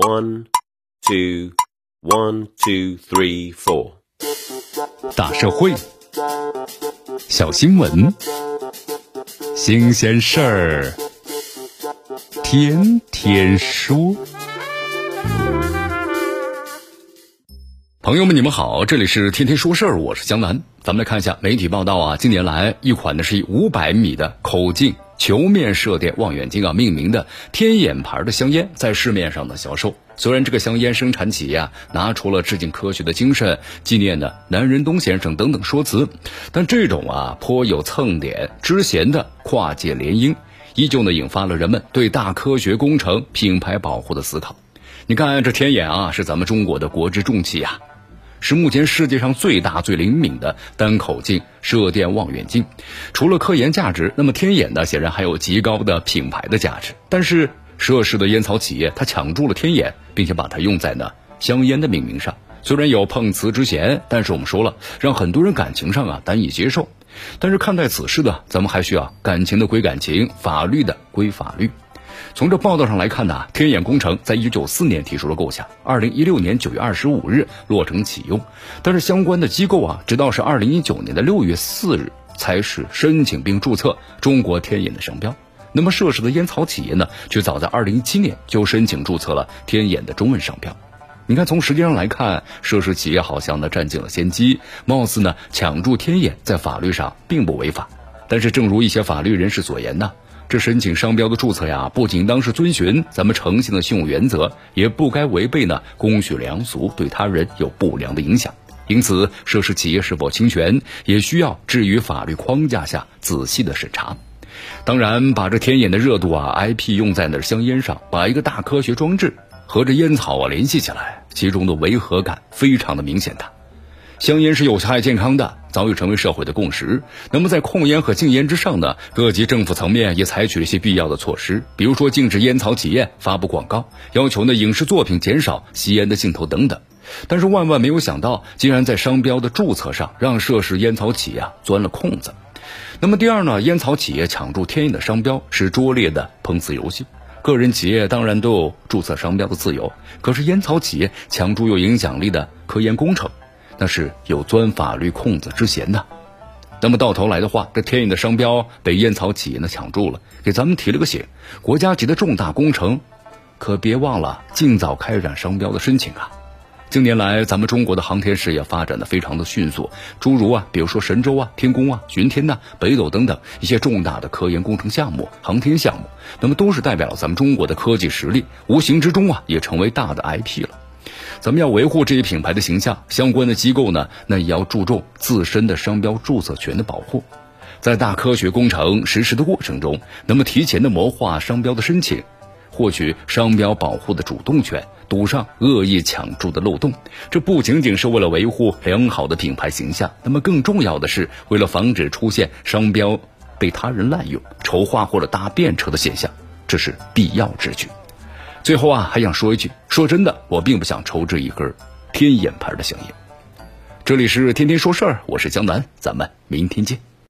One, two, one, two, three, four。大社会，小新闻，新鲜事儿，天天说。朋友们，你们好，这里是天天说事儿，我是江南。咱们来看一下媒体报道啊，近年来一款呢是以五百米的口径球面射电望远镜啊命名的天眼牌的香烟在市面上的销售。虽然这个香烟生产企业啊拿出了致敬科学的精神、纪念的南仁东先生等等说辞，但这种啊颇有蹭点之嫌的跨界联姻，依旧呢引发了人们对大科学工程品牌保护的思考。你看这天眼啊，是咱们中国的国之重器呀。是目前世界上最大、最灵敏的单口径射电望远镜。除了科研价值，那么天眼呢，显然还有极高的品牌的价值。但是涉事的烟草企业，它抢注了天眼，并且把它用在呢香烟的命名上。虽然有碰瓷之嫌，但是我们说了，让很多人感情上啊难以接受。但是看待此事呢，咱们还需要感情的归感情，法律的归法律。从这报道上来看呢，天眼工程在一九九四年提出了构想，二零一六年九月二十五日落成启用。但是相关的机构啊，直到是二零一九年的六月四日才是申请并注册中国天眼的商标。那么涉事的烟草企业呢，却早在二零一七年就申请注册了天眼的中文商标。你看，从时间上来看，涉事企业好像呢占尽了先机，貌似呢抢注天眼在法律上并不违法。但是正如一些法律人士所言呢。这申请商标的注册呀，不仅当是遵循咱们诚信的信用原则，也不该违背呢公序良俗，对他人有不良的影响。因此，涉事企业是否侵权，也需要置于法律框架下仔细的审查。当然，把这天眼的热度啊，IP 用在那香烟上，把一个大科学装置和这烟草啊联系起来，其中的违和感非常的明显的。香烟是有害健康的，早已成为社会的共识。那么，在控烟和禁烟之上呢？各级政府层面也采取了一些必要的措施，比如说禁止烟草企业发布广告，要求呢影视作品减少吸烟的镜头等等。但是万万没有想到，竟然在商标的注册上让涉事烟草企业钻了空子。那么第二呢，烟草企业抢注天眼的商标是拙劣的碰瓷游戏。个人企业当然都有注册商标的自由，可是烟草企业抢注有影响力的科研工程。那是有钻法律空子之嫌的，那么到头来的话，这天眼的商标被烟草企业呢抢注了，给咱们提了个醒：国家级的重大工程，可别忘了尽早开展商标的申请啊！近年来，咱们中国的航天事业发展的非常的迅速，诸如啊，比如说神舟啊、天宫啊、巡天呐、北斗等等一些重大的科研工程项目、航天项目，那么都是代表了咱们中国的科技实力，无形之中啊，也成为大的 IP 了。咱们要维护这一品牌的形象，相关的机构呢，那也要注重自身的商标注册权的保护。在大科学工程实施的过程中，那么提前的谋划商标的申请，获取商标保护的主动权，堵上恶意抢注的漏洞。这不仅仅是为了维护良好的品牌形象，那么更重要的是为了防止出现商标被他人滥用、丑化或者搭便车的现象，这是必要之举。最后啊，还想说一句，说真的，我并不想抽这一根天眼牌的香烟。这里是天天说事儿，我是江南，咱们明天见。